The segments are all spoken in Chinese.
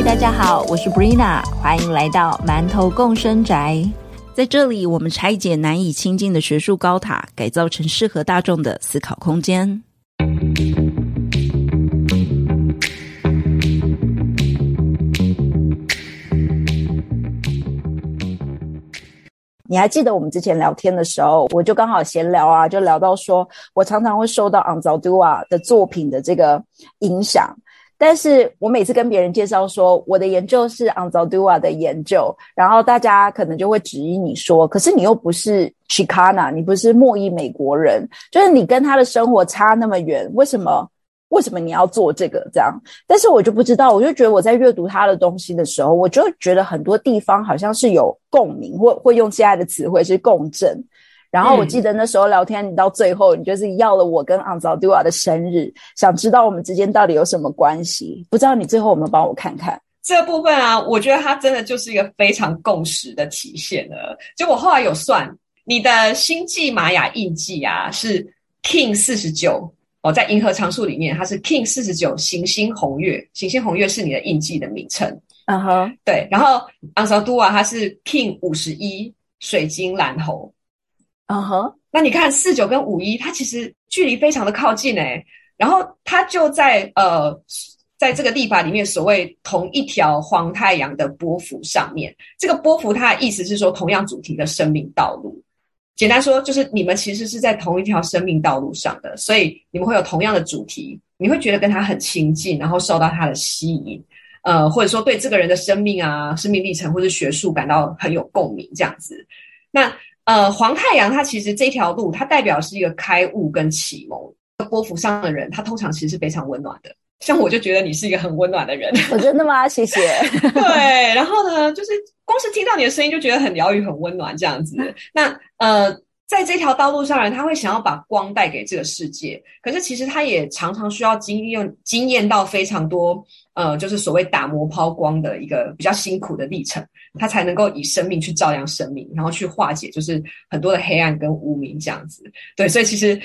嘿，大家好，我是 Brina，欢迎来到馒头共生宅。在这里，我们拆解难以亲近的学术高塔，改造成适合大众的思考空间。你还记得我们之前聊天的时候，我就刚好闲聊啊，就聊到说我常常会受到 Anzaldua 的作品的这个影响，但是我每次跟别人介绍说我的研究是 a n z a d u a 的研究，然后大家可能就会质疑你说，可是你又不是 Chicana，你不是墨裔美国人，就是你跟他的生活差那么远，为什么？为什么你要做这个？这样，但是我就不知道，我就觉得我在阅读他的东西的时候，我就觉得很多地方好像是有共鸣，或会用现在的词汇是共振。然后我记得那时候聊天，你到最后，你就是要了我跟 Anzaldua 的生日，想知道我们之间到底有什么关系？不知道你最后有没有帮我看看这部分啊？我觉得它真的就是一个非常共识的体现了。就我后来有算，你的星际玛雅印记啊，是 King 四十九。哦，在银河常数里面，它是 King 四十九行星红月，行星红月是你的印记的名称。嗯哼，对。然后 a n s a d u a 它是 King 五十一水晶蓝猴。嗯哼，那你看四九跟五一，它其实距离非常的靠近诶。然后它就在呃，在这个历法里面，所谓同一条黄太阳的波幅上面。这个波幅它的意思是说，同样主题的生命道路。简单说，就是你们其实是在同一条生命道路上的，所以你们会有同样的主题，你会觉得跟他很亲近，然后受到他的吸引，呃，或者说对这个人的生命啊、生命历程或者学术感到很有共鸣，这样子。那呃，黄太阳它其实这条路，它代表是一个开悟跟启蒙。波幅上的人，他通常其实是非常温暖的。像我就觉得你是一个很温暖的人，我真的吗？谢谢。对，然后呢，就是光是听到你的声音就觉得很疗愈、很温暖这样子。那呃，在这条道路上，人他会想要把光带给这个世界，可是其实他也常常需要经验、经验到非常多呃，就是所谓打磨抛光的一个比较辛苦的历程，他才能够以生命去照亮生命，然后去化解就是很多的黑暗跟无名这样子。对，所以其实。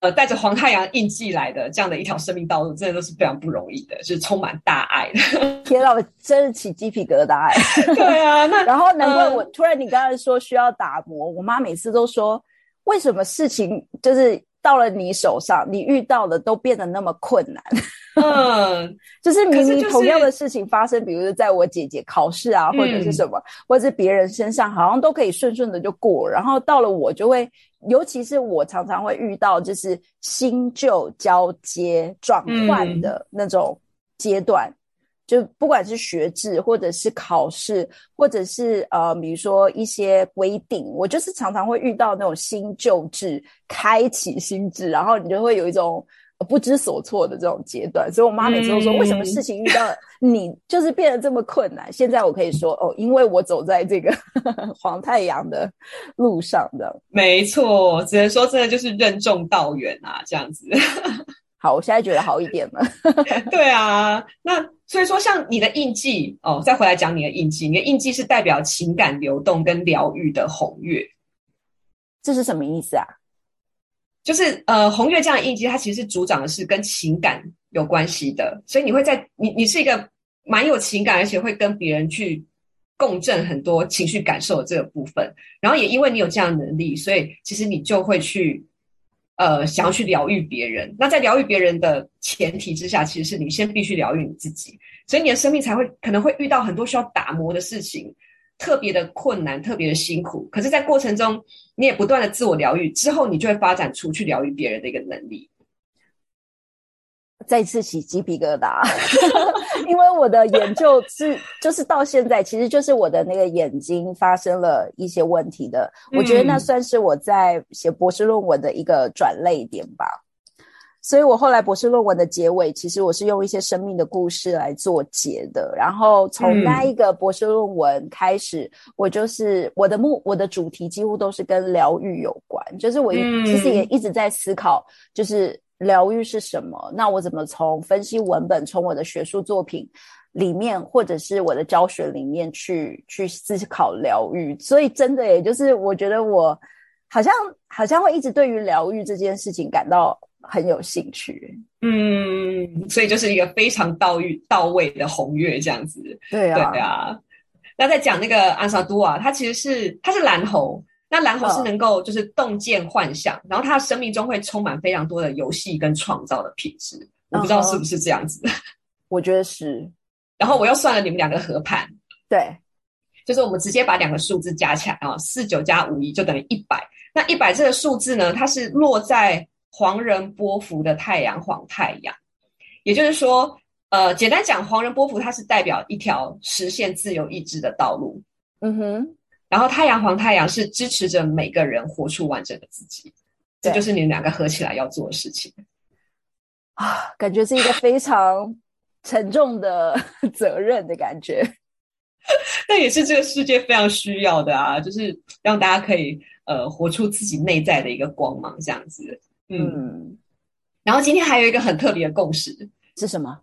呃，带着黄太阳印记来的这样的一条生命道路，真的都是非常不容易的，是充满大爱的。天啊，我真是起鸡皮疙瘩！对啊，那 然后难怪我突然你刚才说需要打磨，我妈每次都说，为什么事情就是到了你手上，你遇到的都变得那么困难？嗯，就是明明同样的事情发生，比如说在我姐姐考试啊，或者是什么，或者是别人身上，好像都可以顺顺的就过，然后到了我就会。尤其是我常常会遇到，就是新旧交接转换的那种阶段，就不管是学制，或者是考试，或者是呃，比如说一些规定，我就是常常会遇到那种新旧制开启新制，然后你就会有一种。不知所措的这种阶段，所以我妈每次都说：“为什么事情遇到你就是变得这么困难？”现在我可以说：“哦，因为我走在这个 黄太阳的路上的。”没错，只能说真的就是任重道远啊，这样子。好，我现在觉得好一点了。对啊，那所以说，像你的印记哦，再回来讲你的印记，你的印记是代表情感流动跟疗愈的红月，这是什么意思啊？就是呃，红月这样的印记，它其实是主掌的是跟情感有关系的，所以你会在你你是一个蛮有情感，而且会跟别人去共振很多情绪感受的这个部分。然后也因为你有这样的能力，所以其实你就会去呃想要去疗愈别人。那在疗愈别人的前提之下，其实是你先必须疗愈你自己，所以你的生命才会可能会遇到很多需要打磨的事情。特别的困难，特别的辛苦，可是，在过程中，你也不断的自我疗愈，之后，你就会发展出去疗愈别人的一个能力。再次起鸡皮疙瘩，因为我的研究是，就是到现在，其实就是我的那个眼睛发生了一些问题的。我觉得那算是我在写博士论文的一个转泪点吧。所以我后来博士论文的结尾，其实我是用一些生命的故事来做结的。然后从那一个博士论文开始，我就是我的目我的主题几乎都是跟疗愈有关。就是我其实也一直在思考，就是疗愈是什么？那我怎么从分析文本，从我的学术作品里面，或者是我的教学里面去去思考疗愈？所以真的，也就是我觉得我好像好像会一直对于疗愈这件事情感到。很有兴趣。嗯，所以就是一个非常到位到位的红月这样子。对啊，对啊。那在讲那个安萨多啊，它其实是它是蓝猴，那蓝猴是能够就是洞见幻想，然后它生命中会充满非常多的游戏跟创造的品质。我不知道是不是这样子。我觉得是。然后我又算了你们两个合盘。对。就是我们直接把两个数字加起来啊，四九加五一就等于一百。那一百这个数字呢，它是落在黄人波幅的太阳黄太阳，也就是说，呃，简单讲，黄人波幅它是代表一条实现自由意志的道路。嗯哼。然后太阳黄太阳是支持着每个人活出完整的自己，这就是你们两个合起来要做的事情。啊，感觉是一个非常沉重的责任的感觉。那也是这个世界非常需要的啊，就是让大家可以呃活出自己内在的一个光芒，这样子。嗯，然后今天还有一个很特别的共识是什么？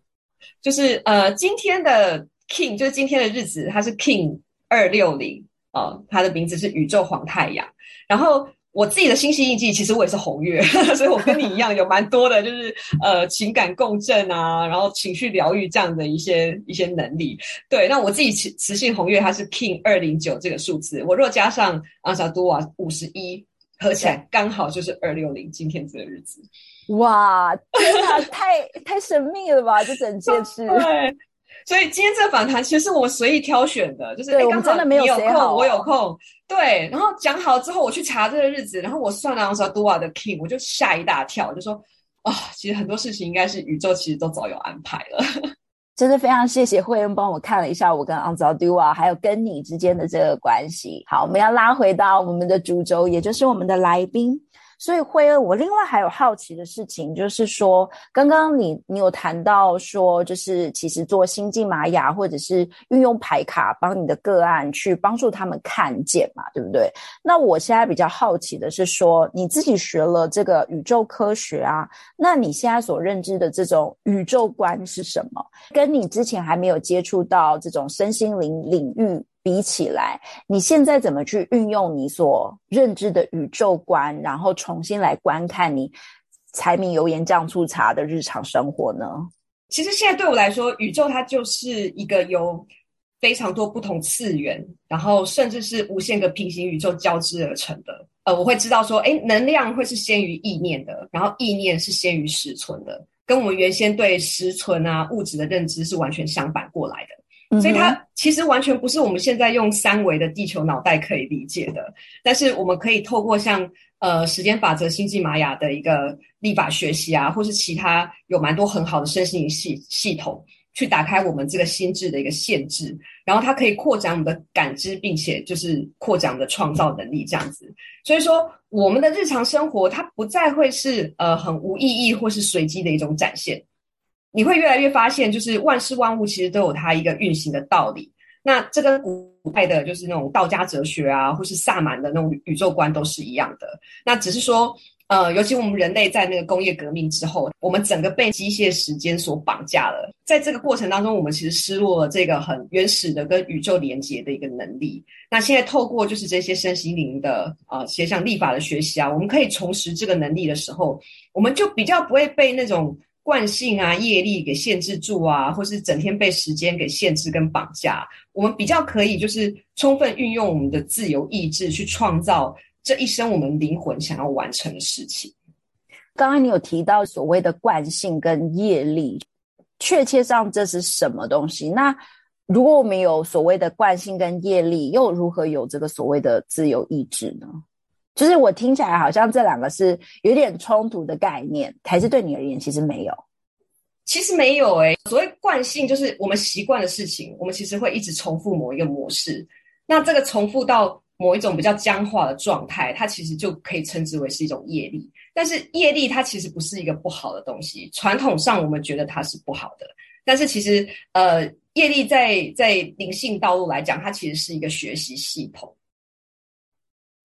就是呃今天的 King，就是今天的日子，它是 King 二六零啊，它的名字是宇宙黄太阳，然后。我自己的星系印记，其实我也是红月，所以我跟你一样有蛮多的，就是呃情感共振啊，然后情绪疗愈这样的一些一些能力。对，那我自己磁磁性红月，它是 King 二零九这个数字，我若加上阿萨多瓦五十一，合起来刚好就是二六零，今天这个日子。哇，天哪，太太神秘了吧，这整件事。对。所以今天这个访谈其实是我随意挑选的，就是刚好你有空，我有空，对。然后讲好之后，我去查这个日子，然后我算了我说杜瓦的 King，我就吓一大跳，就说啊，其实很多事情应该是宇宙其实都早有安排了。真的非常谢谢慧恩帮我看了一下我跟 Anzaldua 还有跟你之间的这个关系。好，我们要拉回到我们的主轴，也就是我们的来宾。所以慧恩，我另外还有好奇的事情，就是说，刚刚你你有谈到说，就是其实做星际玛雅，或者是运用牌卡帮你的个案去帮助他们看见嘛，对不对？那我现在比较好奇的是说，你自己学了这个宇宙科学啊，那你现在所认知的这种宇宙观是什么？跟你之前还没有接触到这种身心灵领域。比起来，你现在怎么去运用你所认知的宇宙观，然后重新来观看你柴米油盐酱醋茶的日常生活呢？其实现在对我来说，宇宙它就是一个由非常多不同次元，然后甚至是无限个平行宇宙交织而成的。呃，我会知道说，哎，能量会是先于意念的，然后意念是先于实存的，跟我们原先对实存啊物质的认知是完全相反过来的。所以它其实完全不是我们现在用三维的地球脑袋可以理解的，但是我们可以透过像呃时间法则、星际玛雅的一个立法学习啊，或是其他有蛮多很好的身心系系统，去打开我们这个心智的一个限制，然后它可以扩展我们的感知，并且就是扩展我们的创造能力这样子。所以说，我们的日常生活它不再会是呃很无意义或是随机的一种展现。你会越来越发现，就是万事万物其实都有它一个运行的道理。那这跟古代的，就是那种道家哲学啊，或是萨满的那种宇宙观都是一样的。那只是说，呃，尤其我们人类在那个工业革命之后，我们整个被机械时间所绑架了。在这个过程当中，我们其实失落了这个很原始的跟宇宙连接的一个能力。那现在透过就是这些身心灵的啊，些像立法的学习啊，我们可以重拾这个能力的时候，我们就比较不会被那种。惯性啊，业力给限制住啊，或是整天被时间给限制跟绑架，我们比较可以就是充分运用我们的自由意志去创造这一生我们灵魂想要完成的事情。刚刚你有提到所谓的惯性跟业力，确切上这是什么东西？那如果我们有所谓的惯性跟业力，又如何有这个所谓的自由意志呢？就是我听起来好像这两个是有点冲突的概念，还是对你而言其实没有？其实没有诶。所谓惯性，就是我们习惯的事情，我们其实会一直重复某一个模式。那这个重复到某一种比较僵化的状态，它其实就可以称之为是一种业力。但是业力它其实不是一个不好的东西，传统上我们觉得它是不好的。但是其实呃，业力在在灵性道路来讲，它其实是一个学习系统。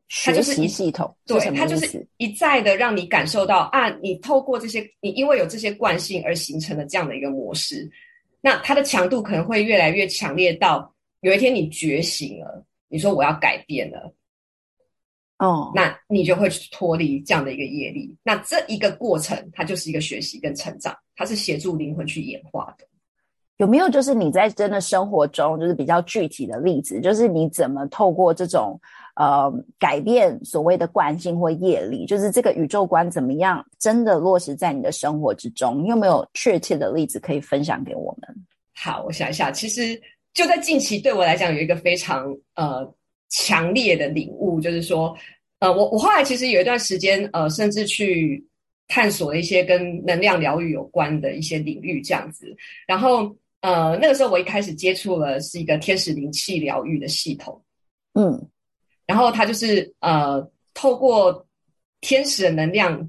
学习系统，对，它就是一再的让你感受到啊，你透过这些，你因为有这些惯性而形成的这样的一个模式，那它的强度可能会越来越强烈到有一天你觉醒了，你说我要改变了，哦，那你就会去脱离这样的一个业力。那这一个过程，它就是一个学习跟成长，它是协助灵魂去演化的。有没有就是你在真的生活中，就是比较具体的例子，就是你怎么透过这种呃改变所谓的惯性或业力，就是这个宇宙观怎么样真的落实在你的生活之中？你有没有确切的例子可以分享给我们？好，我想一下，其实就在近期对我来讲有一个非常呃强烈的领悟，就是说呃我我后来其实有一段时间呃甚至去探索了一些跟能量疗愈有关的一些领域这样子，然后。呃，那个时候我一开始接触了是一个天使灵气疗愈的系统，嗯，然后它就是呃，透过天使的能量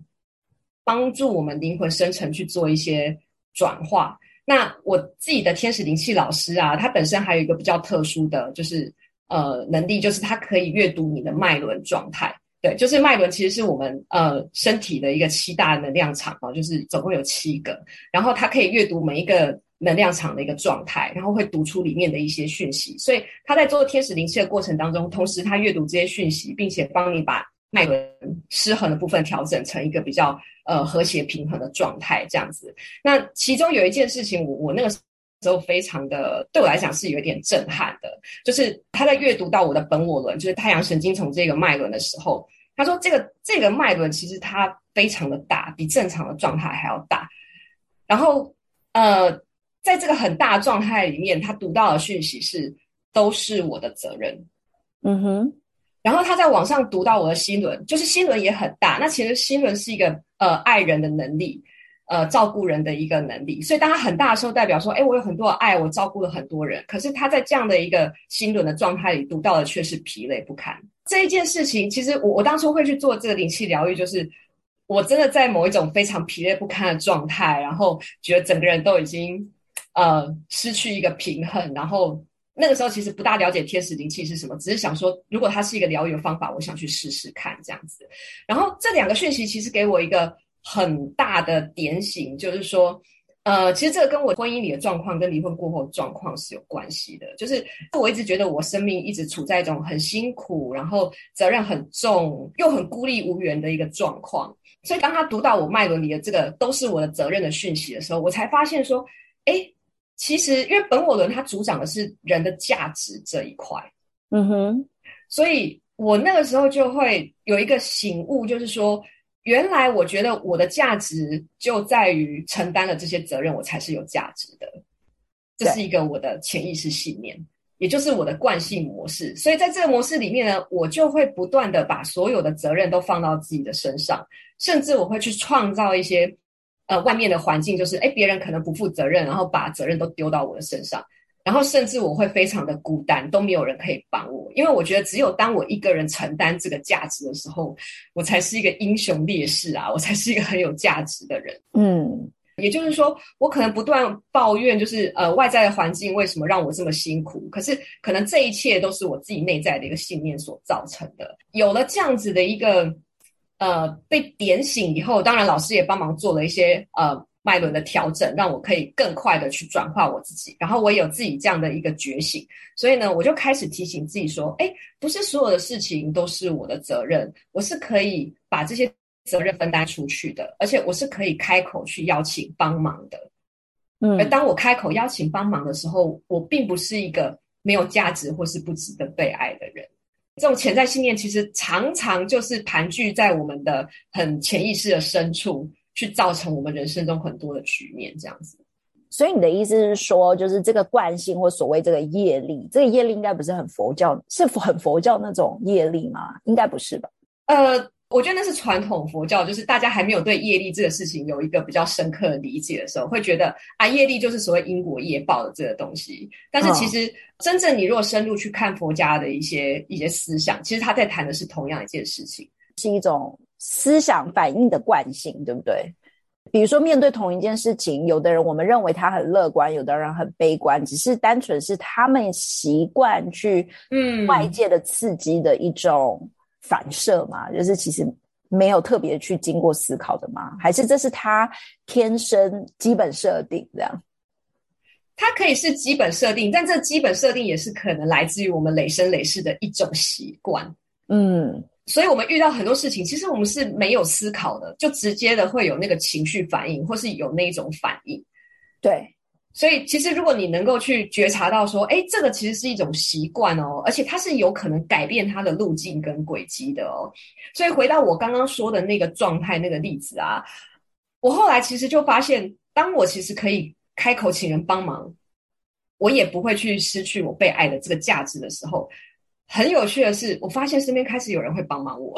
帮助我们灵魂生成去做一些转化。那我自己的天使灵气老师啊，他本身还有一个比较特殊的就是呃能力，就是他可以阅读你的脉轮状态。对，就是脉轮其实是我们呃身体的一个七大能量场啊，就是总共有七个，然后它可以阅读每一个。能量场的一个状态，然后会读出里面的一些讯息，所以他在做天使灵气的过程当中，同时他阅读这些讯息，并且帮你把脉轮失衡的部分调整成一个比较呃和谐平衡的状态，这样子。那其中有一件事情，我我那个时候非常的对我来讲是有点震撼的，就是他在阅读到我的本我轮，就是太阳神经丛这个脉轮的时候，他说这个这个脉轮其实它非常的大，比正常的状态还要大，然后呃。在这个很大状态里面，他读到的讯息是都是我的责任，嗯哼。然后他在网上读到我的心轮，就是心轮也很大。那其实心轮是一个呃爱人的能力，呃照顾人的一个能力。所以当他很大的时候，代表说，哎，我有很多的爱，我照顾了很多人。可是他在这样的一个心轮的状态里读到的却是疲累不堪。这一件事情，其实我我当初会去做这个灵气疗愈，就是我真的在某一种非常疲累不堪的状态，然后觉得整个人都已经。呃，失去一个平衡，然后那个时候其实不大了解天使灵气是什么，只是想说，如果它是一个疗愈的方法，我想去试试看这样子。然后这两个讯息其实给我一个很大的点醒，就是说，呃，其实这个跟我婚姻里的状况跟离婚过后的状况是有关系的。就是我一直觉得我生命一直处在一种很辛苦，然后责任很重，又很孤立无援的一个状况。所以当他读到我脉轮里的这个都是我的责任的讯息的时候，我才发现说，哎。其实，因为本我轮它主掌的是人的价值这一块，嗯哼，所以我那个时候就会有一个醒悟，就是说，原来我觉得我的价值就在于承担了这些责任，我才是有价值的。这是一个我的潜意识信念，也就是我的惯性模式。所以在这个模式里面呢，我就会不断的把所有的责任都放到自己的身上，甚至我会去创造一些。呃，外面的环境就是，哎，别人可能不负责任，然后把责任都丢到我的身上，然后甚至我会非常的孤单，都没有人可以帮我，因为我觉得只有当我一个人承担这个价值的时候，我才是一个英雄烈士啊，我才是一个很有价值的人。嗯，也就是说，我可能不断抱怨，就是呃，外在的环境为什么让我这么辛苦？可是可能这一切都是我自己内在的一个信念所造成的。有了这样子的一个。呃，被点醒以后，当然老师也帮忙做了一些呃脉轮的调整，让我可以更快的去转化我自己。然后我也有自己这样的一个觉醒，所以呢，我就开始提醒自己说：，哎，不是所有的事情都是我的责任，我是可以把这些责任分担出去的，而且我是可以开口去邀请帮忙的。嗯，而当我开口邀请帮忙的时候，我并不是一个没有价值或是不值得被爱的人。这种潜在信念其实常常就是盘踞在我们的很潜意识的深处，去造成我们人生中很多的局面。这样子，所以你的意思是说，就是这个惯性或所谓这个业力，这个业力应该不是很佛教，是很佛教那种业力吗？应该不是吧？呃。我觉得那是传统佛教，就是大家还没有对业力这个事情有一个比较深刻的理解的时候，会觉得啊，业力就是所谓因果业报的这个东西。但是其实真正你如果深入去看佛家的一些一些思想，其实他在谈的是同样一件事情，是一种思想反应的惯性，对不对？比如说面对同一件事情，有的人我们认为他很乐观，有的人很悲观，只是单纯是他们习惯去嗯外界的刺激的一种。反射嘛，就是其实没有特别去经过思考的吗？还是这是他天生基本设定这样？它可以是基本设定，但这基本设定也是可能来自于我们累生累世的一种习惯。嗯，所以我们遇到很多事情，其实我们是没有思考的，就直接的会有那个情绪反应，或是有那种反应。对，所以其实如果你能够去觉察到说，哎，这个其实是一种习惯哦，而且它是有可能改变它的路径跟轨迹的哦。所以回到我刚刚说的那个状态那个例子啊，我后来其实就发现，当我其实可以开口请人帮忙，我也不会去失去我被爱的这个价值的时候。很有趣的是，我发现身边开始有人会帮忙我，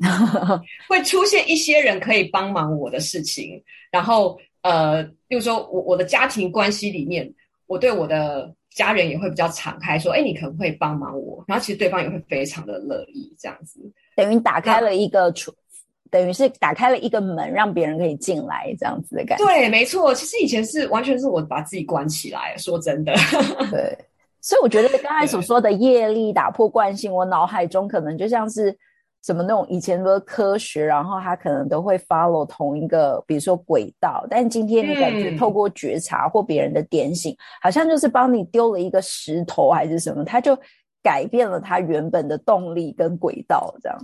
会出现一些人可以帮忙我的事情。然后，呃，比如说我我的家庭关系里面，我对我的家人也会比较敞开，说：“哎，你可能会帮忙我。”然后其实对方也会非常的乐意这样子，等于打开了一个出，等于是打开了一个门，让别人可以进来这样子的感觉。对，没错。其实以前是完全是我把自己关起来，说真的。对。所以我觉得刚才所说的业力打破惯性，我脑海中可能就像是什么那种以前的科学，然后它可能都会 follow 同一个，比如说轨道。但今天你感觉透过觉察或别人的点醒，好像就是帮你丢了一个石头还是什么，它就改变了它原本的动力跟轨道，这样。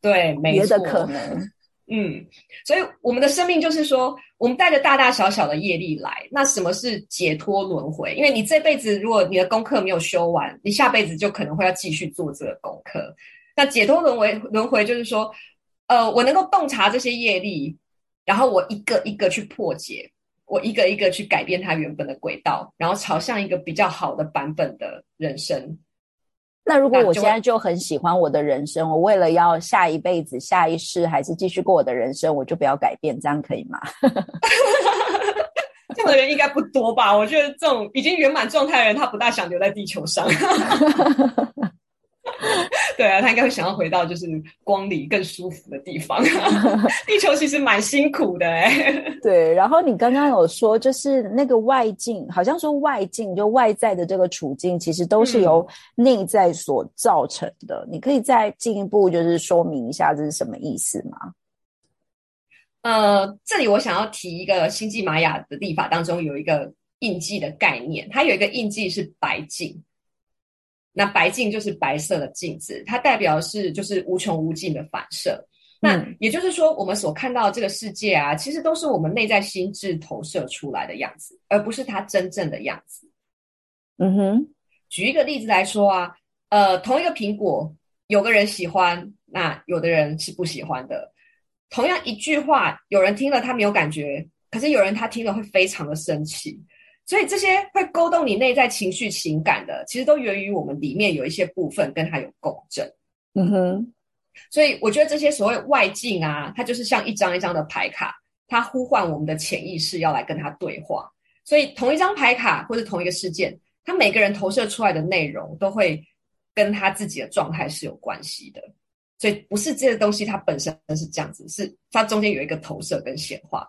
对，别的可能。嗯，所以我们的生命就是说，我们带着大大小小的业力来。那什么是解脱轮回？因为你这辈子如果你的功课没有修完，你下辈子就可能会要继续做这个功课。那解脱轮回，轮回就是说，呃，我能够洞察这些业力，然后我一个一个去破解，我一个一个去改变它原本的轨道，然后朝向一个比较好的版本的人生。那如果我现在就很喜欢我的人生，我为了要下一辈子、下一世还是继续过我的人生，我就不要改变，这样可以吗？这样的人应该不多吧？我觉得这种已经圆满状态的人，他不大想留在地球上。对啊，他应该会想要回到就是光里更舒服的地方。地球其实蛮辛苦的哎。对，然后你刚刚有说，就是那个外境，好像说外境就外在的这个处境，其实都是由内在所造成的。你可以再进一步就是说明一下这是什么意思吗？呃，这里我想要提一个星际玛雅的历法当中有一个印记的概念，它有一个印记是白镜。那白镜就是白色的镜子，它代表是就是无穷无尽的反射。那也就是说，我们所看到这个世界啊，其实都是我们内在心智投射出来的样子，而不是它真正的样子。嗯哼，举一个例子来说啊，呃，同一个苹果，有个人喜欢，那有的人是不喜欢的。同样一句话，有人听了他没有感觉，可是有人他听了会非常的生气。所以这些会勾动你内在情绪情感的，其实都源于我们里面有一些部分跟它有共振。嗯哼，所以我觉得这些所谓外境啊，它就是像一张一张的牌卡，它呼唤我们的潜意识要来跟它对话。所以同一张牌卡或者同一个事件，它每个人投射出来的内容都会跟他自己的状态是有关系的。所以不是这些东西它本身是这样子，是它中间有一个投射跟显化。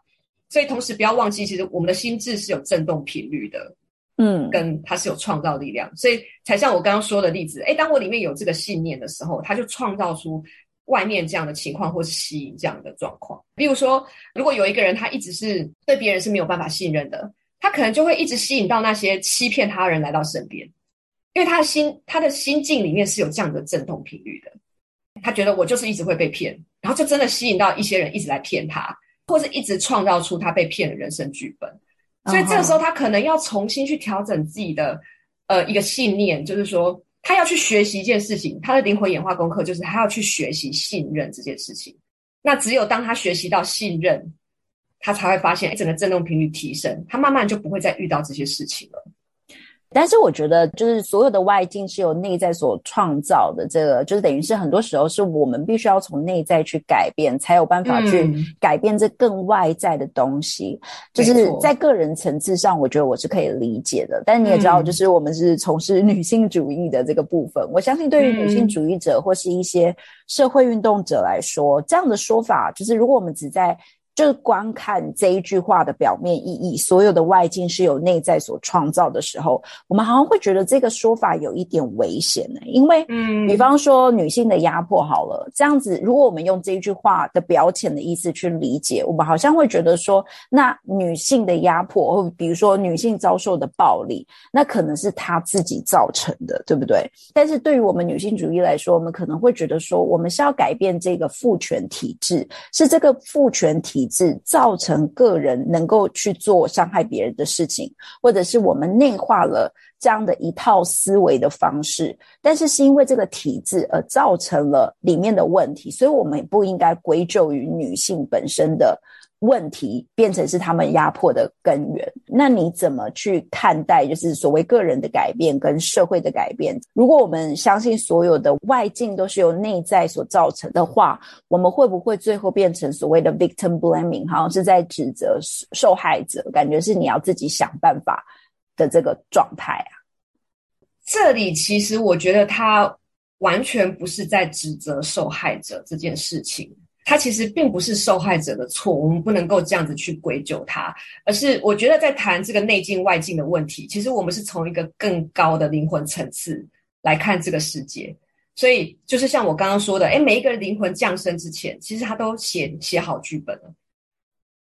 所以，同时不要忘记，其实我们的心智是有振动频率的，嗯，跟它是有创造力量。所以，才像我刚刚说的例子，诶，当我里面有这个信念的时候，它就创造出外面这样的情况，或是吸引这样的状况。比如说，如果有一个人他一直是对别人是没有办法信任的，他可能就会一直吸引到那些欺骗他人来到身边，因为他的心他的心境里面是有这样的振动频率的。他觉得我就是一直会被骗，然后就真的吸引到一些人一直来骗他。或是一直创造出他被骗的人生剧本，所以这个时候他可能要重新去调整自己的呃一个信念，就是说他要去学习一件事情，他的灵魂演化功课就是他要去学习信任这件事情。那只有当他学习到信任，他才会发现整个振动频率提升，他慢慢就不会再遇到这些事情了。但是我觉得，就是所有的外境是由内在所创造的。这个就是等于是很多时候是我们必须要从内在去改变，才有办法去改变这更外在的东西。就是在个人层次上，我觉得我是可以理解的。但是你也知道，就是我们是从事女性主义的这个部分，我相信对于女性主义者或是一些社会运动者来说，这样的说法，就是如果我们只在就是观看这一句话的表面意义，所有的外境是由内在所创造的时候，我们好像会觉得这个说法有一点危险呢。因为，嗯，比方说女性的压迫，好了，这样子，如果我们用这一句话的表浅的意思去理解，我们好像会觉得说，那女性的压迫，或比如说女性遭受的暴力，那可能是她自己造成的，对不对？但是对于我们女性主义来说，我们可能会觉得说，我们是要改变这个父权体制，是这个父权体。体制造成个人能够去做伤害别人的事情，或者是我们内化了这样的一套思维的方式，但是是因为这个体制而造成了里面的问题，所以我们也不应该归咎于女性本身的。问题变成是他们压迫的根源，那你怎么去看待？就是所谓个人的改变跟社会的改变。如果我们相信所有的外境都是由内在所造成的话，我们会不会最后变成所谓的 victim blaming，好像是在指责受害者？感觉是你要自己想办法的这个状态啊。这里其实我觉得他完全不是在指责受害者这件事情。他其实并不是受害者的错，我们不能够这样子去归咎他，而是我觉得在谈这个内境外境的问题，其实我们是从一个更高的灵魂层次来看这个世界。所以就是像我刚刚说的，哎，每一个灵魂降生之前，其实他都写写好剧本了。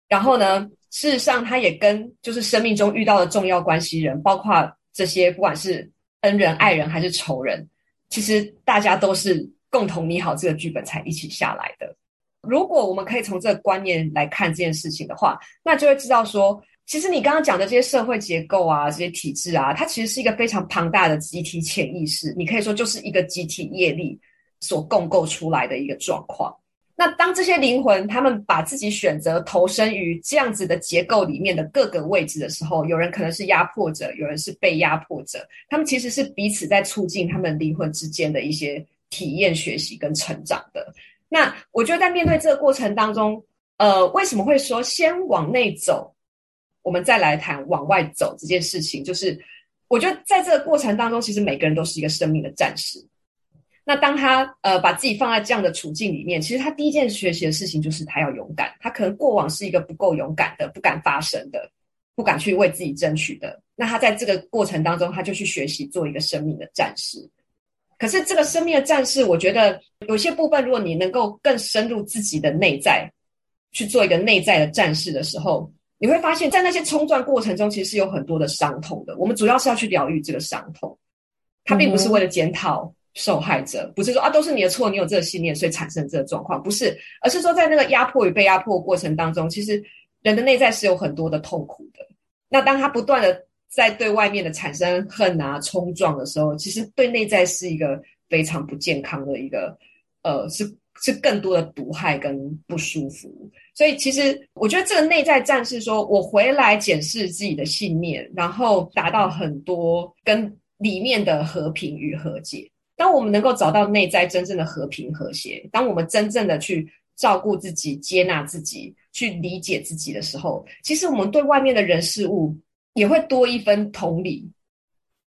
然后呢，事实上他也跟就是生命中遇到的重要关系人，包括这些不管是恩人、爱人还是仇人，其实大家都是共同拟好这个剧本才一起下来的。如果我们可以从这个观念来看这件事情的话，那就会知道说，其实你刚刚讲的这些社会结构啊，这些体制啊，它其实是一个非常庞大的集体潜意识。你可以说就是一个集体业力所共构出来的一个状况。那当这些灵魂他们把自己选择投身于这样子的结构里面的各个位置的时候，有人可能是压迫者，有人是被压迫者，他们其实是彼此在促进他们灵魂之间的一些体验、学习跟成长的。那我觉得在面对这个过程当中，呃，为什么会说先往内走，我们再来谈往外走这件事情？就是我觉得在这个过程当中，其实每个人都是一个生命的战士。那当他呃把自己放在这样的处境里面，其实他第一件学习的事情就是他要勇敢。他可能过往是一个不够勇敢的、不敢发声的、不敢去为自己争取的。那他在这个过程当中，他就去学习做一个生命的战士。可是这个生命的战士，我觉得有些部分，如果你能够更深入自己的内在，去做一个内在的战士的时候，你会发现在那些冲撞过程中，其实是有很多的伤痛的。我们主要是要去疗愈这个伤痛，它并不是为了检讨受害者，不是说啊都是你的错，你有这个信念，所以产生这个状况，不是，而是说在那个压迫与被压迫过程当中，其实人的内在是有很多的痛苦的。那当他不断的。在对外面的产生恨啊冲撞的时候，其实对内在是一个非常不健康的一个，呃，是是更多的毒害跟不舒服。所以其实我觉得这个内在战士说，我回来检视自己的信念，然后达到很多跟里面的和平与和解。当我们能够找到内在真正的和平和谐，当我们真正的去照顾自己、接纳自己、去理解自己的时候，其实我们对外面的人事物。也会多一分同理、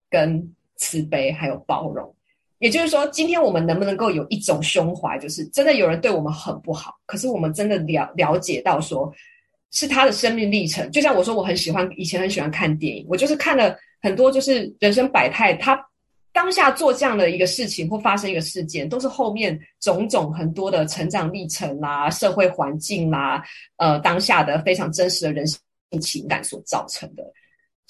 跟慈悲，还有包容。也就是说，今天我们能不能够有一种胸怀，就是真的有人对我们很不好，可是我们真的了了解到，说是他的生命历程。就像我说，我很喜欢以前很喜欢看电影，我就是看了很多，就是人生百态。他当下做这样的一个事情或发生一个事件，都是后面种种很多的成长历程啦、社会环境啦、呃当下的非常真实的人性情感所造成的。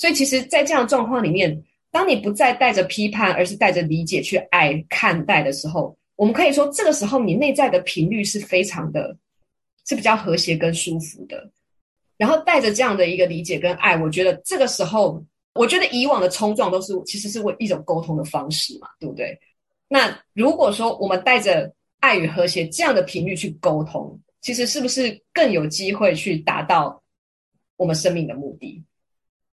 所以，其实，在这样的状况里面，当你不再带着批判，而是带着理解去爱看待的时候，我们可以说，这个时候你内在的频率是非常的，是比较和谐跟舒服的。然后带着这样的一个理解跟爱，我觉得这个时候，我觉得以往的冲撞都是其实是为一种沟通的方式嘛，对不对？那如果说我们带着爱与和谐这样的频率去沟通，其实是不是更有机会去达到我们生命的目的？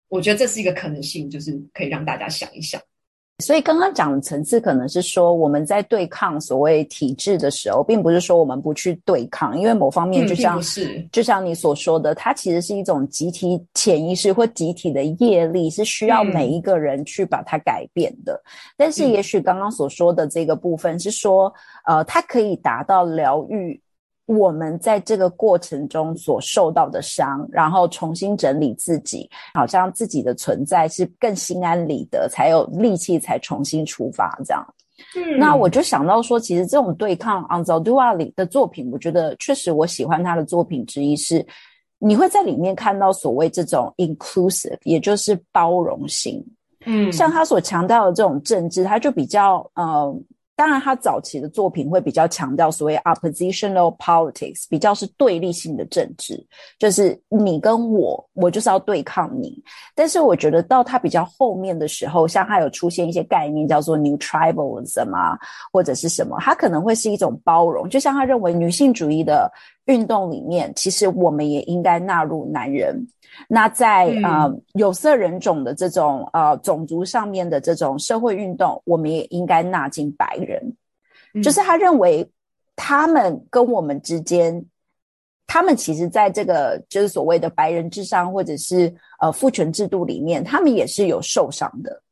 我觉得这是一个可能性，就是可以让大家想一想。所以刚刚讲的层次，可能是说我们在对抗所谓体制的时候，并不是说我们不去对抗，因为某方面就像是就像你所说的，它其实是一种集体潜意识或集体的业力，是需要每一个人去把它改变的。但是也许刚刚所说的这个部分是说，呃，它可以达到疗愈。我们在这个过程中所受到的伤，然后重新整理自己，好像自己的存在是更心安理得，才有力气才重新出发这样。嗯，那我就想到说，其实这种对抗 a n z a d u a 里的作品，我觉得确实我喜欢他的作品之一是，你会在里面看到所谓这种 inclusive，也就是包容性。嗯，像他所强调的这种政治，他就比较呃。当然，他早期的作品会比较强调所谓 oppositional politics，比较是对立性的政治，就是你跟我，我就是要对抗你。但是我觉得到他比较后面的时候，像他有出现一些概念叫做 new tribalism 啊，或者是什么，他可能会是一种包容，就像他认为女性主义的运动里面，其实我们也应该纳入男人。那在呃有色人种的这种呃种族上面的这种社会运动，我们也应该纳进白人。就是他认为他们跟我们之间，他们其实在这个就是所谓的白人至上或者是呃父权制度里面，他们也是有受伤的。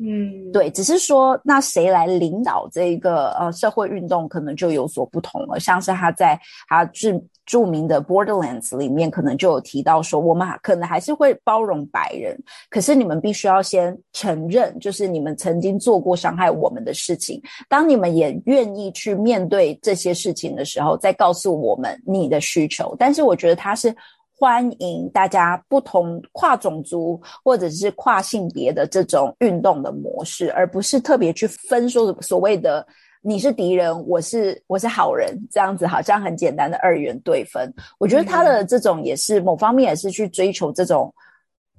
嗯，对，只是说那谁来领导这个呃社会运动，可能就有所不同了。像是他在他著著名的《Borderlands》里面，可能就有提到说，我们可能还是会包容白人，可是你们必须要先承认，就是你们曾经做过伤害我们的事情。当你们也愿意去面对这些事情的时候，再告诉我们你的需求。但是我觉得他是。欢迎大家不同跨种族或者是跨性别的这种运动的模式，而不是特别去分说所谓的你是敌人，我是我是好人这样子，好像很简单的二元对分。我觉得他的这种也是某方面也是去追求这种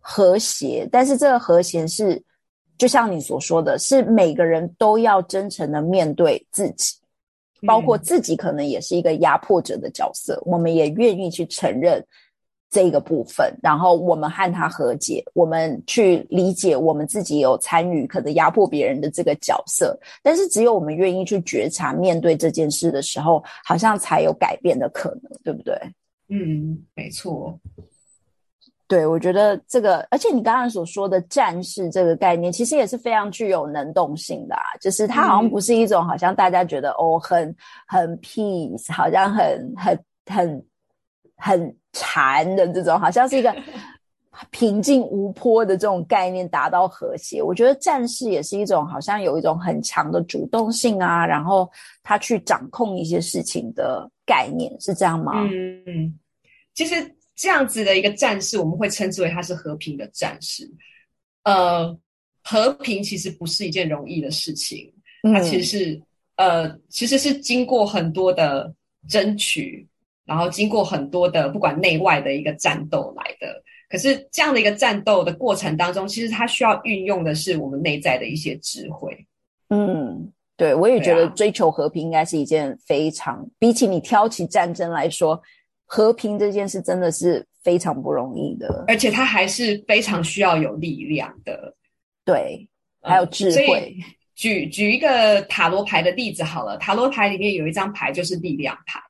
和谐，但是这个和谐是就像你所说的，是每个人都要真诚的面对自己，包括自己可能也是一个压迫者的角色，我们也愿意去承认。这个部分，然后我们和他和解，我们去理解我们自己有参与可能压迫别人的这个角色，但是只有我们愿意去觉察、面对这件事的时候，好像才有改变的可能，对不对？嗯，没错。对，我觉得这个，而且你刚刚所说的战士这个概念，其实也是非常具有能动性的啊，就是它好像不是一种好像大家觉得哦，很很 peace，好像很很很很。禅的这种好像是一个 平静无波的这种概念，达到和谐。我觉得战士也是一种好像有一种很强的主动性啊，然后他去掌控一些事情的概念，是这样吗？嗯，其实这样子的一个战士，我们会称之为他是和平的战士。呃，和平其实不是一件容易的事情，它其实是呃，其实是经过很多的争取。然后经过很多的不管内外的一个战斗来的，可是这样的一个战斗的过程当中，其实它需要运用的是我们内在的一些智慧。嗯，对，我也觉得追求和平应该是一件非常比起你挑起战争来说，和平这件事真的是非常不容易的，而且它还是非常需要有力量的。对，还有智慧。举举一个塔罗牌的例子好了，塔罗牌里面有一张牌就是力量牌。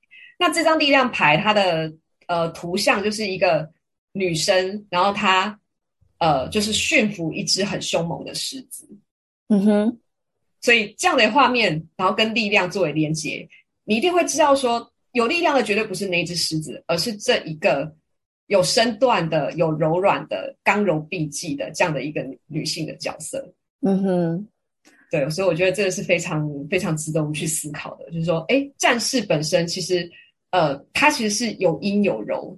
那这张力量牌，它的呃图像就是一个女生，然后她呃就是驯服一只很凶猛的狮子。嗯哼，所以这样的画面，然后跟力量作为连接，你一定会知道说，有力量的绝对不是那只狮子，而是这一个有身段的、有柔软的、刚柔并济的这样的一个女性的角色。嗯哼，对，所以我觉得这个是非常非常值得我们去思考的，就是说，哎，战士本身其实。呃，它其实是有阴有柔，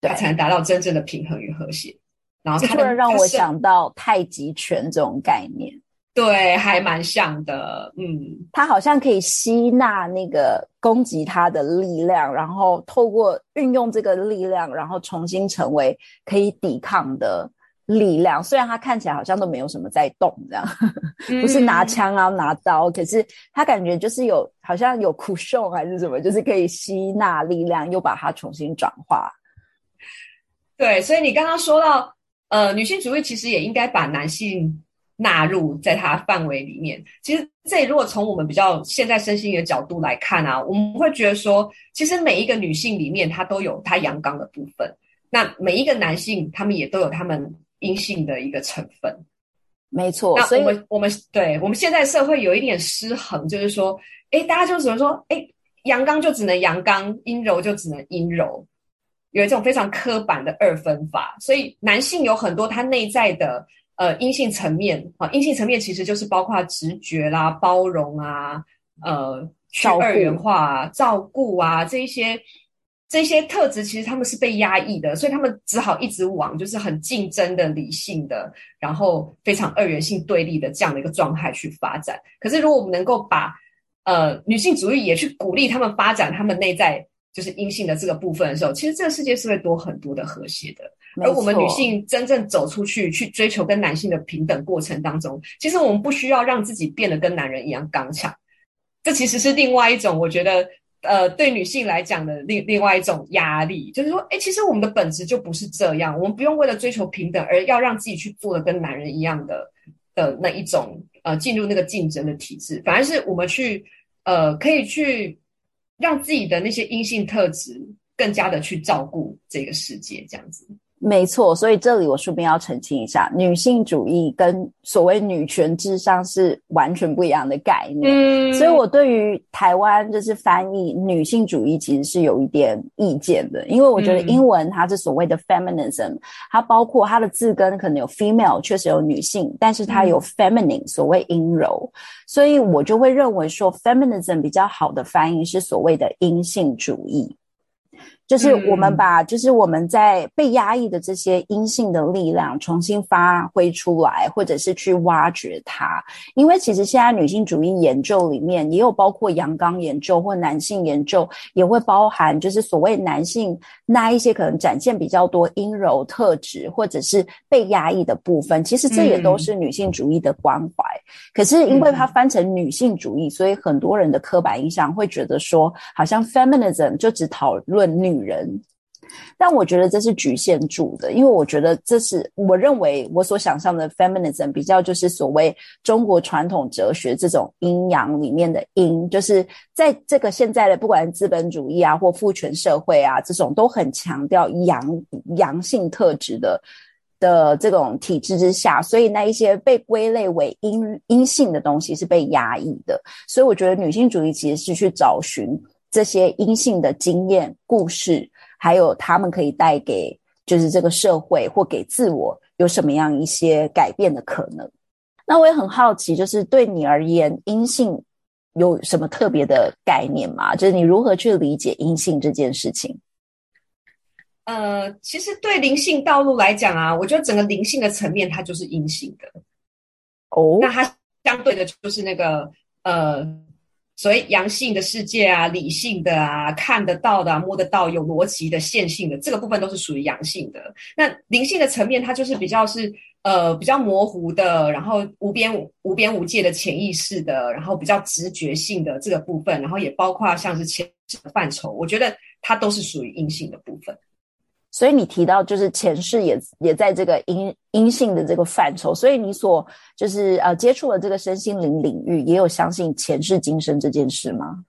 它才能达到真正的平衡与和谐。然后，突然让我想到太极拳这种概念，对，还蛮像的。嗯，它好像可以吸纳那个攻击它的力量，然后透过运用这个力量，然后重新成为可以抵抗的。力量虽然他看起来好像都没有什么在动，这样 不是拿枪啊拿刀，可是他感觉就是有好像有苦受还是什么，就是可以吸纳力量，又把它重新转化。对，所以你刚刚说到，呃，女性主义其实也应该把男性纳入在它范围里面。其实这如果从我们比较现在身心的角度来看啊，我们会觉得说，其实每一个女性里面她都有她阳刚的部分，那每一个男性他们也都有他们。阴性的一个成分，没错。那我们我们对我们现在社会有一点失衡，就是说，哎，大家就只能说，哎，阳刚就只能阳刚，阴柔就只能阴柔，有一种非常刻板的二分法。所以男性有很多他内在的呃阴性层面啊，阴性层面其实就是包括直觉啦、包容啊、呃去二元化、照顾啊这一些。这些特质其实他们是被压抑的，所以他们只好一直往就是很竞争的、理性的，然后非常二元性对立的这样的一个状态去发展。可是，如果我们能够把呃女性主义也去鼓励他们发展他们内在就是阴性的这个部分的时候，其实这个世界是会多很多的和谐的。而我们女性真正走出去去追求跟男性的平等过程当中，其实我们不需要让自己变得跟男人一样刚强，这其实是另外一种我觉得。呃，对女性来讲的另另外一种压力，就是说，哎，其实我们的本质就不是这样，我们不用为了追求平等而要让自己去做的跟男人一样的的那一种呃进入那个竞争的体制，反而是我们去呃可以去让自己的那些阴性特质更加的去照顾这个世界，这样子。没错，所以这里我顺便要澄清一下，女性主义跟所谓女权至上是完全不一样的概念。嗯，所以我对于台湾就是翻译女性主义其实是有一点意见的，因为我觉得英文它是所谓的 feminism，它包括它的字根可能有 female，确实有女性，但是它有 feminine，所谓阴柔，所以我就会认为说 feminism 比较好的翻译是所谓的阴性主义。就是我们把，就是我们在被压抑的这些阴性的力量重新发挥出来，或者是去挖掘它。因为其实现在女性主义研究里面也有包括阳刚研究或男性研究，也会包含就是所谓男性那一些可能展现比较多阴柔特质，或者是被压抑的部分。其实这也都是女性主义的关怀。可是因为它翻成女性主义，所以很多人的刻板印象会觉得说，好像 feminism 就只讨论女。人，但我觉得这是局限住的，因为我觉得这是我认为我所想象的 feminism 比较就是所谓中国传统哲学这种阴阳里面的阴，就是在这个现在的不管资本主义啊或父权社会啊这种都很强调阳阳性特质的的这种体制之下，所以那一些被归类为阴阴性的东西是被压抑的，所以我觉得女性主义其实是去找寻。这些阴性的经验、故事，还有他们可以带给就是这个社会或给自我有什么样一些改变的可能？那我也很好奇，就是对你而言，阴性有什么特别的概念吗？就是你如何去理解阴性这件事情？呃，其实对灵性道路来讲啊，我觉得整个灵性的层面它就是阴性的哦。那它相对的就是那个呃。所以阳性的世界啊，理性的啊，看得到的、摸得到、有逻辑的、线性的，这个部分都是属于阳性的。那灵性的层面，它就是比较是呃比较模糊的，然后无边无边无界的潜意识的，然后比较直觉性的这个部分，然后也包括像是前世的范畴，我觉得它都是属于阴性的部分。所以你提到就是前世也也在这个阴阴性的这个范畴，所以你所就是呃接触了这个身心灵领域，也有相信前世今生这件事吗？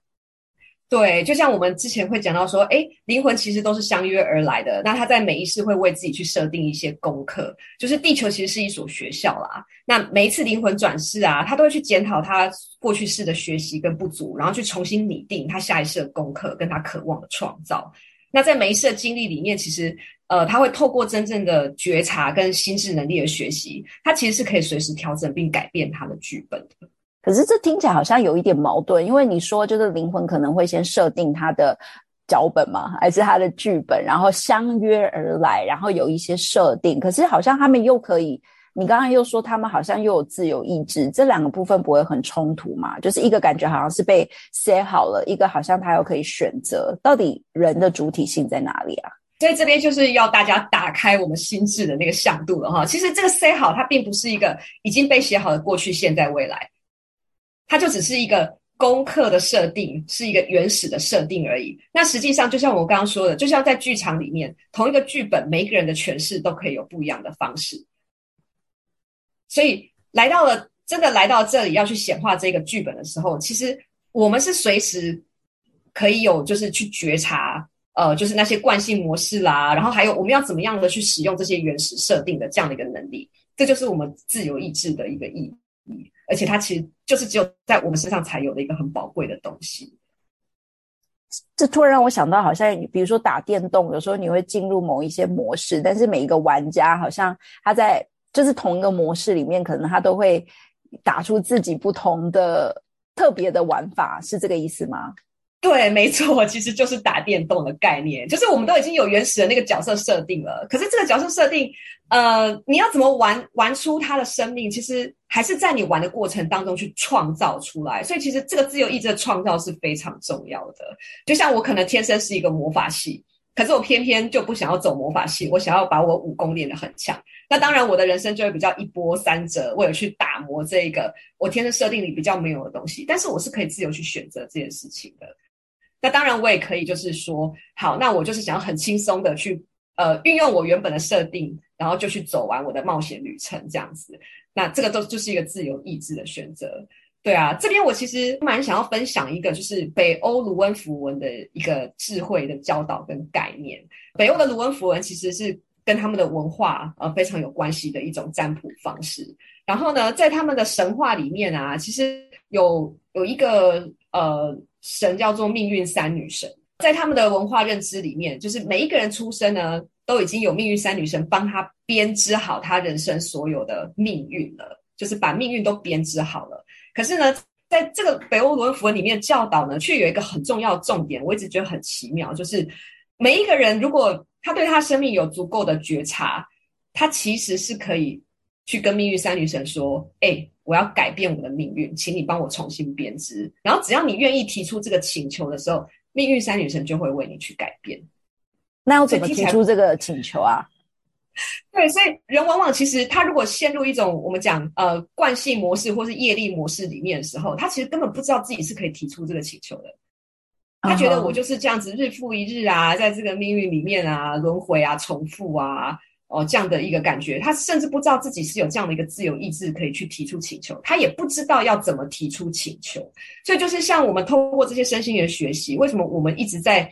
对，就像我们之前会讲到说，哎，灵魂其实都是相约而来的。那他在每一世会为自己去设定一些功课，就是地球其实是一所学校啦。那每一次灵魂转世啊，他都会去检讨他过去世的学习跟不足，然后去重新拟定他下一世的功课跟他渴望的创造。那在每一次的经历里面，其实，呃，他会透过真正的觉察跟心智能力的学习，他其实是可以随时调整并改变他的剧本的。可是这听起来好像有一点矛盾，因为你说就是灵魂可能会先设定他的脚本嘛，还是他的剧本，然后相约而来，然后有一些设定，可是好像他们又可以。你刚刚又说他们好像又有自由意志，这两个部分不会很冲突吗？就是一个感觉好像是被塞好了，一个好像他又可以选择，到底人的主体性在哪里啊？所以这边就是要大家打开我们心智的那个向度了哈。其实这个塞好，它并不是一个已经被写好的过去、现在、未来，它就只是一个功课的设定，是一个原始的设定而已。那实际上就像我刚刚说的，就像在剧场里面，同一个剧本，每一个人的诠释都可以有不一样的方式。所以来到了真的来到这里要去显化这个剧本的时候，其实我们是随时可以有就是去觉察，呃，就是那些惯性模式啦，然后还有我们要怎么样的去使用这些原始设定的这样的一个能力，这就是我们自由意志的一个意义，而且它其实就是只有在我们身上才有的一个很宝贵的东西。这突然让我想到，好像比如说打电动，有时候你会进入某一些模式，但是每一个玩家好像他在就是同一个模式里面，可能他都会打出自己不同的特别的玩法，是这个意思吗？对，没错，其实就是打电动的概念，就是我们都已经有原始的那个角色设定了，可是这个角色设定，呃，你要怎么玩玩出他的生命，其实还是在你玩的过程当中去创造出来，所以其实这个自由意志的创造是非常重要的。就像我可能天生是一个魔法系，可是我偏偏就不想要走魔法系，我想要把我武功练得很强，那当然我的人生就会比较一波三折，为了去打磨这一个我天生设定里比较没有的东西，但是我是可以自由去选择这件事情的。那当然，我也可以，就是说，好，那我就是想要很轻松的去，呃，运用我原本的设定，然后就去走完我的冒险旅程，这样子。那这个都就是一个自由意志的选择，对啊。这边我其实蛮想要分享一个，就是北欧卢恩符文的一个智慧的教导跟概念。北欧的卢恩符文其实是跟他们的文化呃非常有关系的一种占卜方式。然后呢，在他们的神话里面啊，其实有有一个呃。神叫做命运三女神，在他们的文化认知里面，就是每一个人出生呢，都已经有命运三女神帮他编织好他人生所有的命运了，就是把命运都编织好了。可是呢，在这个北欧伦符文里面教导呢，却有一个很重要的重点，我一直觉得很奇妙，就是每一个人如果他对他生命有足够的觉察，他其实是可以去跟命运三女神说：“哎。”我要改变我的命运，请你帮我重新编织。然后，只要你愿意提出这个请求的时候，命运三女神就会为你去改变。那要怎么提出这个请求啊？对，所以人往往其实他如果陷入一种我们讲呃惯性模式或是业力模式里面的时候，他其实根本不知道自己是可以提出这个请求的。他觉得我就是这样子日复一日啊，在这个命运里面啊轮回啊重复啊。哦，这样的一个感觉，他甚至不知道自己是有这样的一个自由意志可以去提出请求，他也不知道要怎么提出请求。所以，就是像我们通过这些身心的学习，为什么我们一直在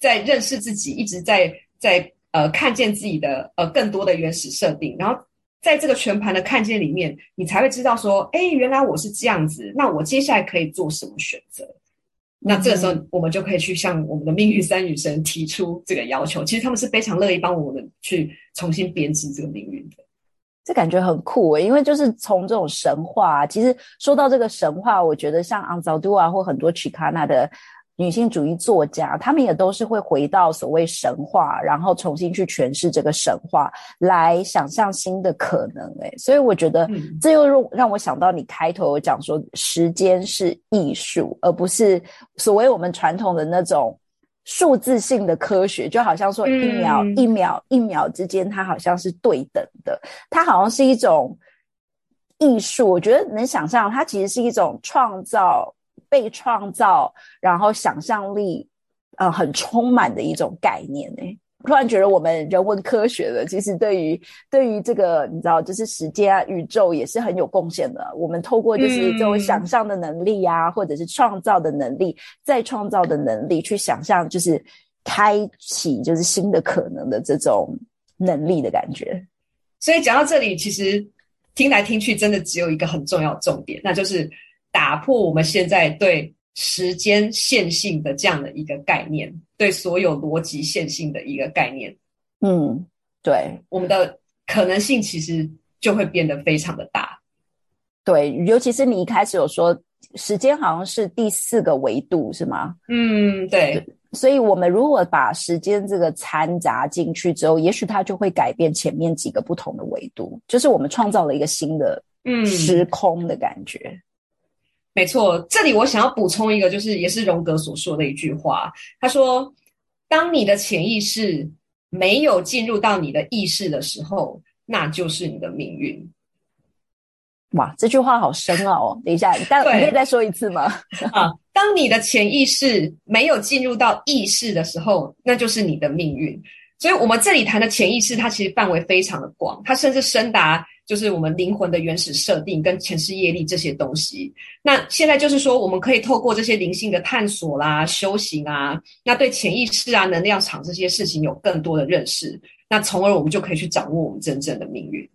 在认识自己，一直在在呃看见自己的呃更多的原始设定，然后在这个全盘的看见里面，你才会知道说，哎，原来我是这样子，那我接下来可以做什么选择？那这个时候，我们就可以去向我们的命运三女神提出这个要求。其实他们是非常乐意帮我们去重新编织这个命运的。这感觉很酷诶，因为就是从这种神话，其实说到这个神话，我觉得像昂早都啊，或很多曲卡纳的。女性主义作家，他们也都是会回到所谓神话，然后重新去诠释这个神话，来想象新的可能。哎，所以我觉得这又让让我想到你开头讲说，时间是艺术，而不是所谓我们传统的那种数字性的科学，就好像说一秒一秒一秒之间，它好像是对等的，它好像是一种艺术。我觉得能想象，它其实是一种创造。被创造，然后想象力，呃，很充满的一种概念呢。突然觉得我们人文科学的，其实对于对于这个，你知道，就是时间啊、宇宙也是很有贡献的。我们透过就是这种想象的能力啊，或者是创造的能力，再创造的能力，去想象，就是开启就是新的可能的这种能力的感觉。所以讲到这里，其实听来听去，真的只有一个很重要的重点，那就是。打破我们现在对时间线性的这样的一个概念，对所有逻辑线性的一个概念，嗯，对，我们的可能性其实就会变得非常的大。对，尤其是你一开始有说时间好像是第四个维度，是吗？嗯，对。所以，我们如果把时间这个掺杂进去之后，也许它就会改变前面几个不同的维度，就是我们创造了一个新的嗯时空的感觉。没错，这里我想要补充一个，就是也是荣格所说的一句话。他说：“当你的潜意识没有进入到你的意识的时候，那就是你的命运。”哇，这句话好深奥哦！等一下，但你可以再说一次吗？啊，当你的潜意识没有进入到意识的时候，那就是你的命运。所以，我们这里谈的潜意识，它其实范围非常的广，它甚至深达。就是我们灵魂的原始设定跟前世业力这些东西。那现在就是说，我们可以透过这些灵性的探索啦、修行啊，那对潜意识啊、能量场这些事情有更多的认识，那从而我们就可以去掌握我们真正的命运。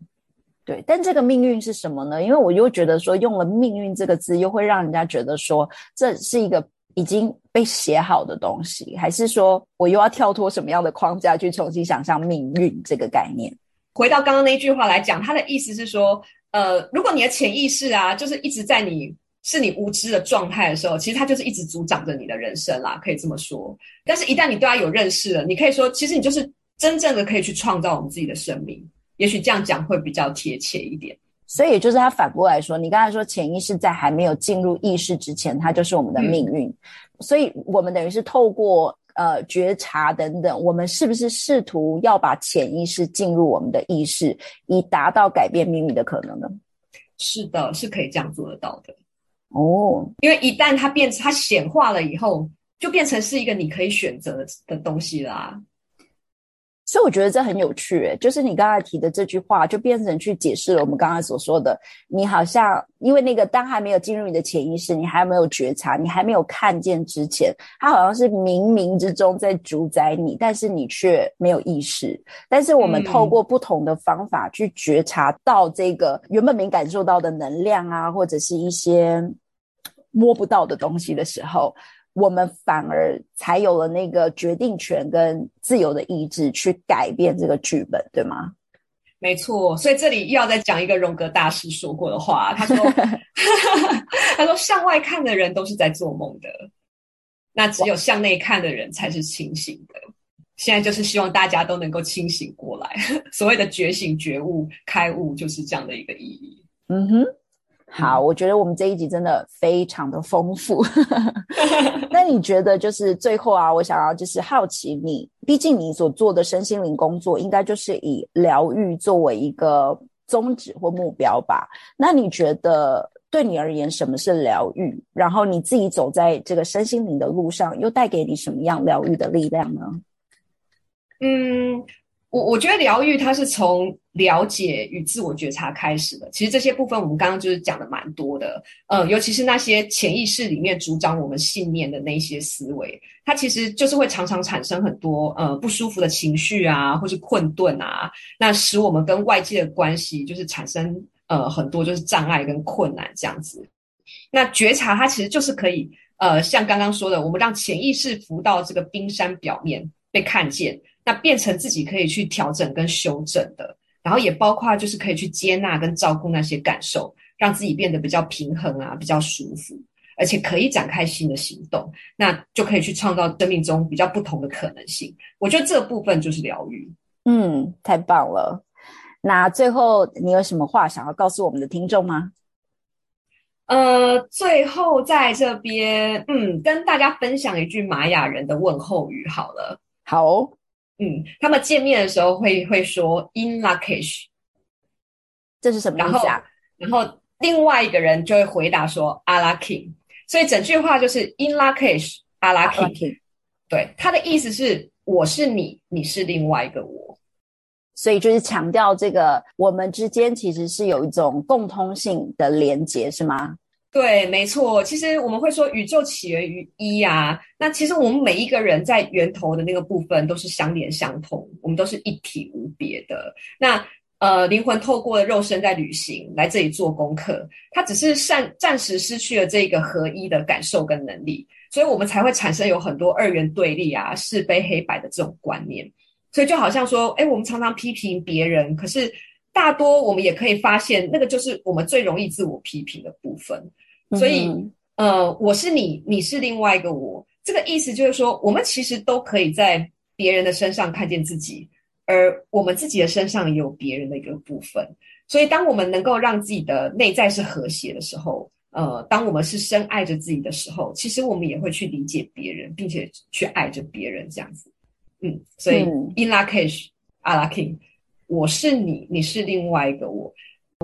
对，但这个命运是什么呢？因为我又觉得说，用了“命运”这个字，又会让人家觉得说这是一个已经被写好的东西，还是说我又要跳脱什么样的框架去重新想象命运这个概念？回到刚刚那句话来讲，他的意思是说，呃，如果你的潜意识啊，就是一直在你是你无知的状态的时候，其实它就是一直阻挡着你的人生啦，可以这么说。但是，一旦你对它有认识了，你可以说，其实你就是真正的可以去创造我们自己的生命。也许这样讲会比较贴切一点。所以，就是他反过来说，你刚才说潜意识在还没有进入意识之前，它就是我们的命运。所以，我们等于是透过。呃，觉察等等，我们是不是试图要把潜意识进入我们的意识，以达到改变命运的可能呢？是的，是可以这样做得到的。哦，因为一旦它变成它显化了以后，就变成是一个你可以选择的东西啦。所以我觉得这很有趣，就是你刚才提的这句话，就变成去解释了我们刚才所说的。你好像因为那个当还没有进入你的潜意识，你还没有觉察，你还没有看见之前，它好像是冥冥之中在主宰你，但是你却没有意识。但是我们透过不同的方法去觉察到这个原本没感受到的能量啊，或者是一些摸不到的东西的时候。我们反而才有了那个决定权跟自由的意志去改变这个剧本，对吗？没错，所以这里又要再讲一个荣格大师说过的话，他说：“ 他说向外看的人都是在做梦的，那只有向内看的人才是清醒的。”现在就是希望大家都能够清醒过来，所谓的觉醒、觉悟、开悟，就是这样的一个意义。嗯哼。好，我觉得我们这一集真的非常的丰富。那你觉得就是最后啊，我想要就是好奇你，毕竟你所做的身心灵工作，应该就是以疗愈作为一个宗旨或目标吧？那你觉得对你而言，什么是疗愈？然后你自己走在这个身心灵的路上，又带给你什么样疗愈的力量呢？嗯。我我觉得疗愈它是从了解与自我觉察开始的。其实这些部分我们刚刚就是讲的蛮多的，呃，尤其是那些潜意识里面主张我们信念的那些思维，它其实就是会常常产生很多呃不舒服的情绪啊，或是困顿啊，那使我们跟外界的关系就是产生呃很多就是障碍跟困难这样子。那觉察它其实就是可以呃像刚刚说的，我们让潜意识浮到这个冰山表面被看见。那变成自己可以去调整跟修正的，然后也包括就是可以去接纳跟照顾那些感受，让自己变得比较平衡啊，比较舒服，而且可以展开新的行动，那就可以去创造生命中比较不同的可能性。我觉得这部分就是疗愈。嗯，太棒了。那最后你有什么话想要告诉我们的听众吗？呃，最后在这边，嗯，跟大家分享一句玛雅人的问候语好了。好。嗯，他们见面的时候会会说 “in luckish”，这是什么意思啊？然后另外一个人就会回答说 “a lucky”，所以整句话就是 “in luckish”，“a lucky”。对，他的意思是我是你，你是另外一个我，所以就是强调这个我们之间其实是有一种共通性的连接，是吗？对，没错。其实我们会说宇宙起源于一啊，那其实我们每一个人在源头的那个部分都是相连相通，我们都是一体无别的。那呃，灵魂透过肉身在旅行，来这里做功课，它只是暂暂时失去了这个合一的感受跟能力，所以我们才会产生有很多二元对立啊、是非黑白的这种观念。所以就好像说，哎，我们常常批评别人，可是。大多我们也可以发现，那个就是我们最容易自我批评的部分。所以，呃，我是你，你是另外一个我。这个意思就是说，我们其实都可以在别人的身上看见自己，而我们自己的身上也有别人的一个部分。所以，当我们能够让自己的内在是和谐的时候，呃，当我们是深爱着自己的时候，其实我们也会去理解别人，并且去爱着别人这样子。嗯，所以 In king。我是你，你是另外一个我。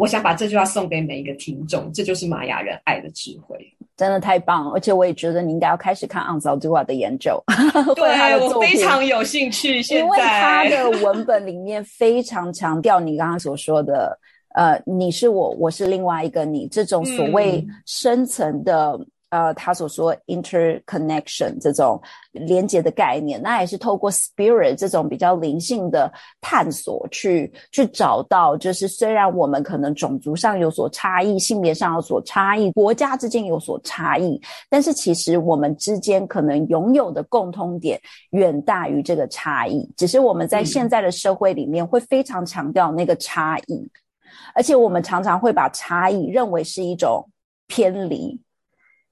我想把这句话送给每一个听众，这就是玛雅人爱的智慧，真的太棒了。而且我也觉得你应该要开始看昂早之瓦的研究，对我非常有兴趣。因为他的文本里面非常强调你刚刚所说的，呃，你是我，我是另外一个你，这种所谓深层的。呃，他所说 interconnection 这种连接的概念，那也是透过 spirit 这种比较灵性的探索，去去找到，就是虽然我们可能种族上有所差异，性别上有所差异，国家之间有所差异，但是其实我们之间可能拥有的共通点远大于这个差异，只是我们在现在的社会里面会非常强调那个差异，而且我们常常会把差异认为是一种偏离。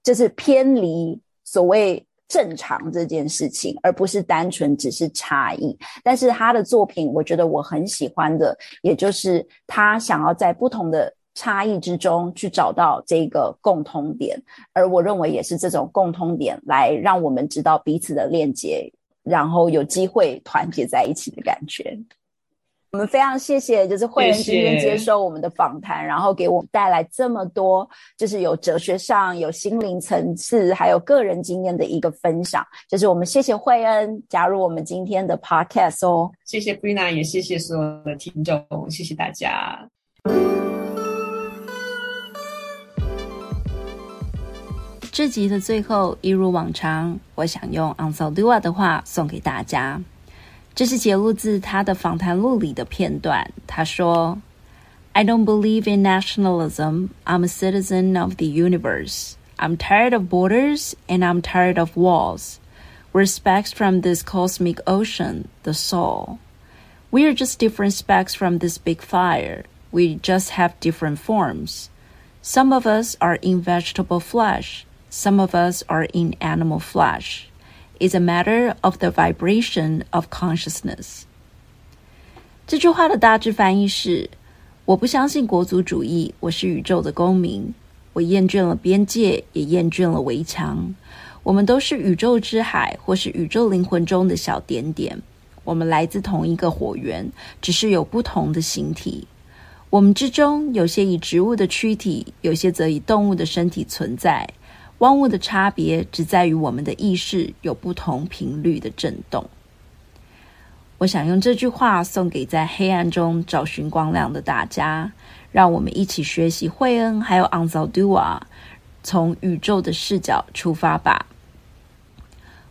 就是偏离所谓正常这件事情，而不是单纯只是差异。但是他的作品，我觉得我很喜欢的，也就是他想要在不同的差异之中去找到这个共通点，而我认为也是这种共通点来让我们知道彼此的链接，然后有机会团结在一起的感觉。我们非常谢谢，就是慧仁今天接受我们的访谈，然后给我们带来这么多，就是有哲学上、有心灵层次，还有个人经验的一个分享。就是我们谢谢慧恩加入我们今天的 podcast 哦，谢谢 Brina，也谢谢所有的听众，谢谢大家。这集的最后，一如往常，我想用 a n s a l u a 的话送给大家。这是节录自他的访谈录里的片段。他说：“I don't believe in nationalism. I'm a citizen of the universe. I'm tired of borders and I'm tired of walls. We're specks from this cosmic ocean, the soul. We are just different specks from this big fire. We just have different forms. Some of us are in vegetable flesh. Some of us are in animal flesh.” Is a matter of the vibration of consciousness。这句话的大致翻译是：我不相信国族主义，我是宇宙的公民。我厌倦了边界，也厌倦了围墙。我们都是宇宙之海，或是宇宙灵魂中的小点点。我们来自同一个火源，只是有不同的形体。我们之中有些以植物的躯体，有些则以动物的身体存在。万物的差别只在于我们的意识有不同频率的震动。我想用这句话送给在黑暗中找寻光亮的大家，让我们一起学习惠恩还有 Anzaldua，从宇宙的视角出发吧。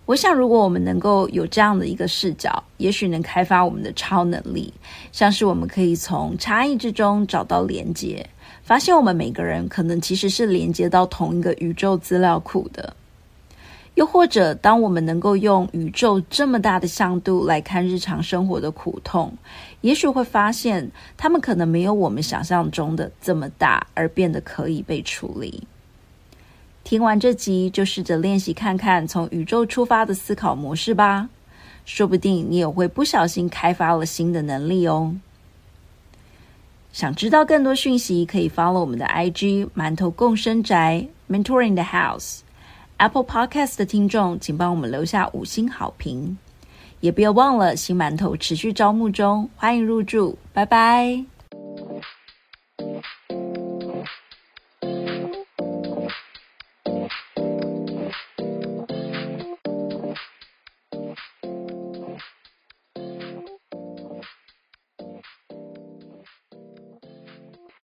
我想，如果我们能够有这样的一个视角，也许能开发我们的超能力，像是我们可以从差异之中找到连接。发现我们每个人可能其实是连接到同一个宇宙资料库的，又或者当我们能够用宇宙这么大的向度来看日常生活的苦痛，也许会发现他们可能没有我们想象中的这么大，而变得可以被处理。听完这集，就试着练习看看从宇宙出发的思考模式吧，说不定你也会不小心开发了新的能力哦。想知道更多讯息，可以 follow 我们的 IG“ 馒头共生宅 ”（Mentoring the House）。Apple Podcast 的听众，请帮我们留下五星好评。也不要忘了，新馒头持续招募中，欢迎入住，拜拜。